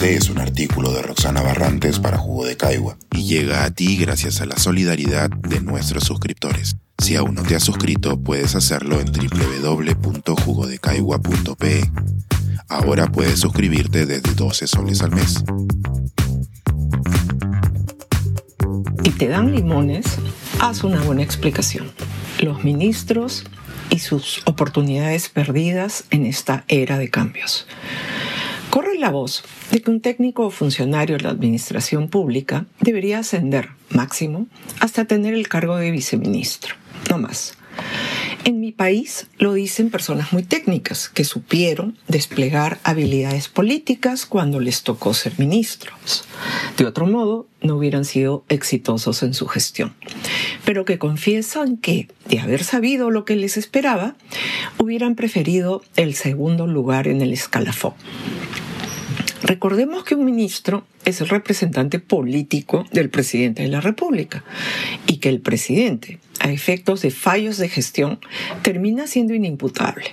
Este es un artículo de Roxana Barrantes para Jugo de Caigua y llega a ti gracias a la solidaridad de nuestros suscriptores. Si aún no te has suscrito, puedes hacerlo en www.jugodecaigua.pe. Ahora puedes suscribirte desde 12 soles al mes. Y te dan limones, haz una buena explicación. Los ministros y sus oportunidades perdidas en esta era de cambios. Corre la voz de que un técnico o funcionario de la administración pública debería ascender máximo hasta tener el cargo de viceministro, no más. En mi país lo dicen personas muy técnicas que supieron desplegar habilidades políticas cuando les tocó ser ministros. De otro modo, no hubieran sido exitosos en su gestión, pero que confiesan que, de haber sabido lo que les esperaba, hubieran preferido el segundo lugar en el escalafón. Recordemos que un ministro es el representante político del presidente de la República y que el presidente, a efectos de fallos de gestión, termina siendo inimputable.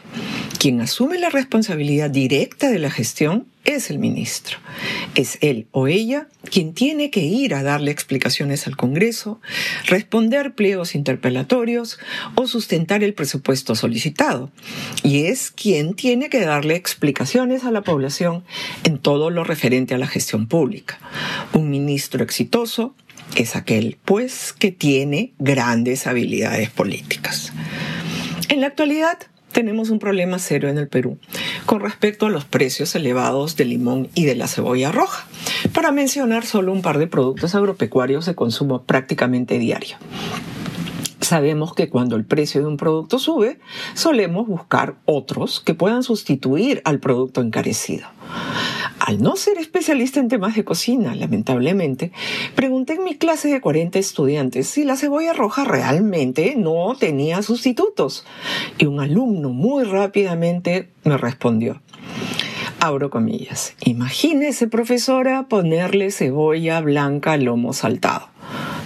Quien asume la responsabilidad directa de la gestión es el ministro. Es él o ella quien tiene que ir a darle explicaciones al Congreso, responder pliegos interpelatorios o sustentar el presupuesto solicitado. Y es quien tiene que darle explicaciones a la población en todo lo referente a la gestión pública. Un ministro exitoso es aquel, pues, que tiene grandes habilidades políticas. En la actualidad, tenemos un problema serio en el Perú con respecto a los precios elevados del limón y de la cebolla roja, para mencionar solo un par de productos agropecuarios de consumo prácticamente diario. Sabemos que cuando el precio de un producto sube, solemos buscar otros que puedan sustituir al producto encarecido. Al no ser especialista en temas de cocina, lamentablemente, pregunté en mi clase de 40 estudiantes si la cebolla roja realmente no tenía sustitutos. Y un alumno muy rápidamente me respondió. Abro comillas. Imagínese, profesora, ponerle cebolla blanca al lomo saltado.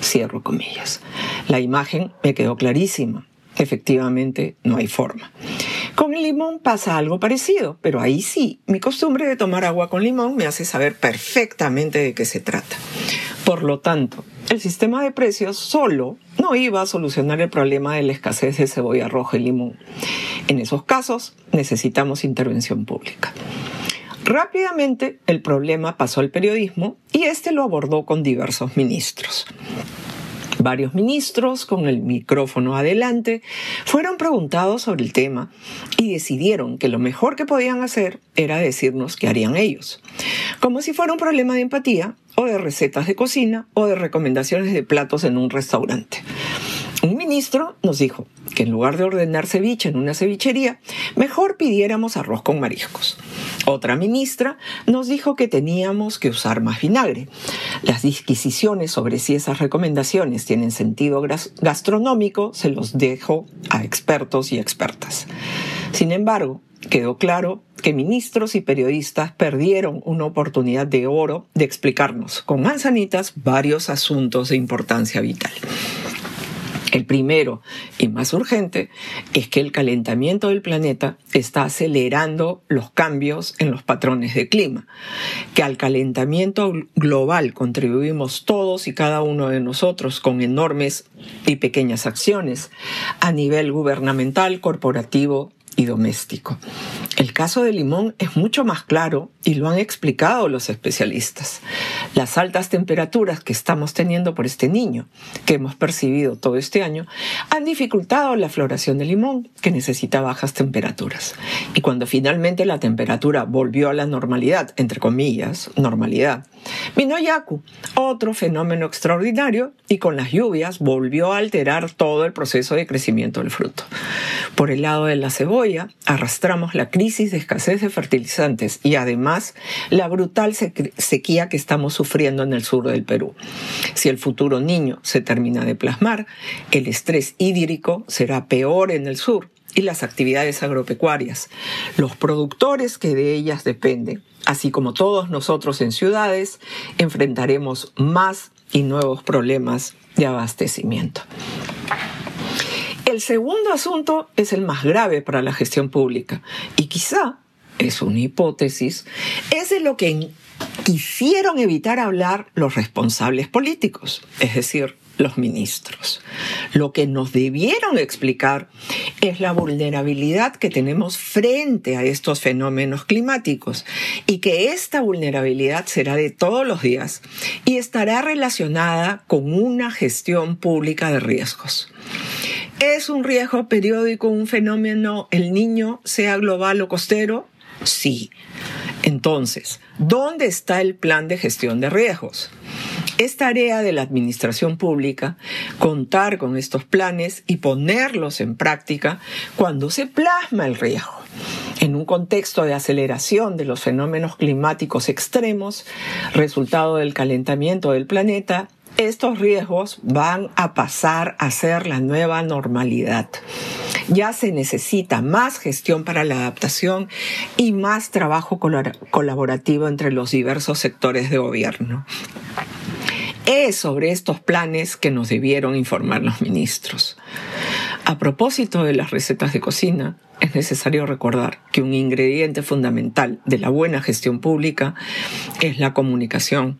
Cierro comillas. La imagen me quedó clarísima. Efectivamente, no hay forma. Con limón pasa algo parecido, pero ahí sí, mi costumbre de tomar agua con limón me hace saber perfectamente de qué se trata. Por lo tanto, el sistema de precios solo no iba a solucionar el problema de la escasez de cebolla roja y limón. En esos casos necesitamos intervención pública. Rápidamente el problema pasó al periodismo y este lo abordó con diversos ministros. Varios ministros, con el micrófono adelante, fueron preguntados sobre el tema y decidieron que lo mejor que podían hacer era decirnos qué harían ellos. Como si fuera un problema de empatía, o de recetas de cocina, o de recomendaciones de platos en un restaurante. Un ministro nos dijo que en lugar de ordenar ceviche en una cevichería, mejor pidiéramos arroz con mariscos. Otra ministra nos dijo que teníamos que usar más vinagre. Las disquisiciones sobre si esas recomendaciones tienen sentido gastronómico se los dejo a expertos y expertas. Sin embargo, quedó claro que ministros y periodistas perdieron una oportunidad de oro de explicarnos con manzanitas varios asuntos de importancia vital. El primero y más urgente es que el calentamiento del planeta está acelerando los cambios en los patrones de clima, que al calentamiento global contribuimos todos y cada uno de nosotros con enormes y pequeñas acciones a nivel gubernamental, corporativo y doméstico. El caso de Limón es mucho más claro y lo han explicado los especialistas. Las altas temperaturas que estamos teniendo por este niño, que hemos percibido todo este año, han dificultado la floración del limón, que necesita bajas temperaturas. Y cuando finalmente la temperatura volvió a la normalidad, entre comillas, normalidad, vino Yaku, otro fenómeno extraordinario, y con las lluvias volvió a alterar todo el proceso de crecimiento del fruto. Por el lado de la cebolla, arrastramos la crisis de escasez de fertilizantes y además la brutal sequía que estamos sufriendo en el sur del Perú. Si el futuro niño se termina de plasmar, el estrés hídrico será peor en el sur y las actividades agropecuarias, los productores que de ellas dependen, así como todos nosotros en ciudades, enfrentaremos más y nuevos problemas de abastecimiento. El segundo asunto es el más grave para la gestión pública y quizá es una hipótesis, es de lo que quisieron evitar hablar los responsables políticos, es decir, los ministros. Lo que nos debieron explicar es la vulnerabilidad que tenemos frente a estos fenómenos climáticos y que esta vulnerabilidad será de todos los días y estará relacionada con una gestión pública de riesgos. ¿Es un riesgo periódico un fenómeno el niño, sea global o costero? Sí. Entonces, ¿dónde está el plan de gestión de riesgos? Es tarea de la administración pública contar con estos planes y ponerlos en práctica cuando se plasma el riesgo. En un contexto de aceleración de los fenómenos climáticos extremos, resultado del calentamiento del planeta, estos riesgos van a pasar a ser la nueva normalidad ya se necesita más gestión para la adaptación y más trabajo colaborativo entre los diversos sectores de gobierno. Es sobre estos planes que nos debieron informar los ministros. A propósito de las recetas de cocina, es necesario recordar que un ingrediente fundamental de la buena gestión pública es la comunicación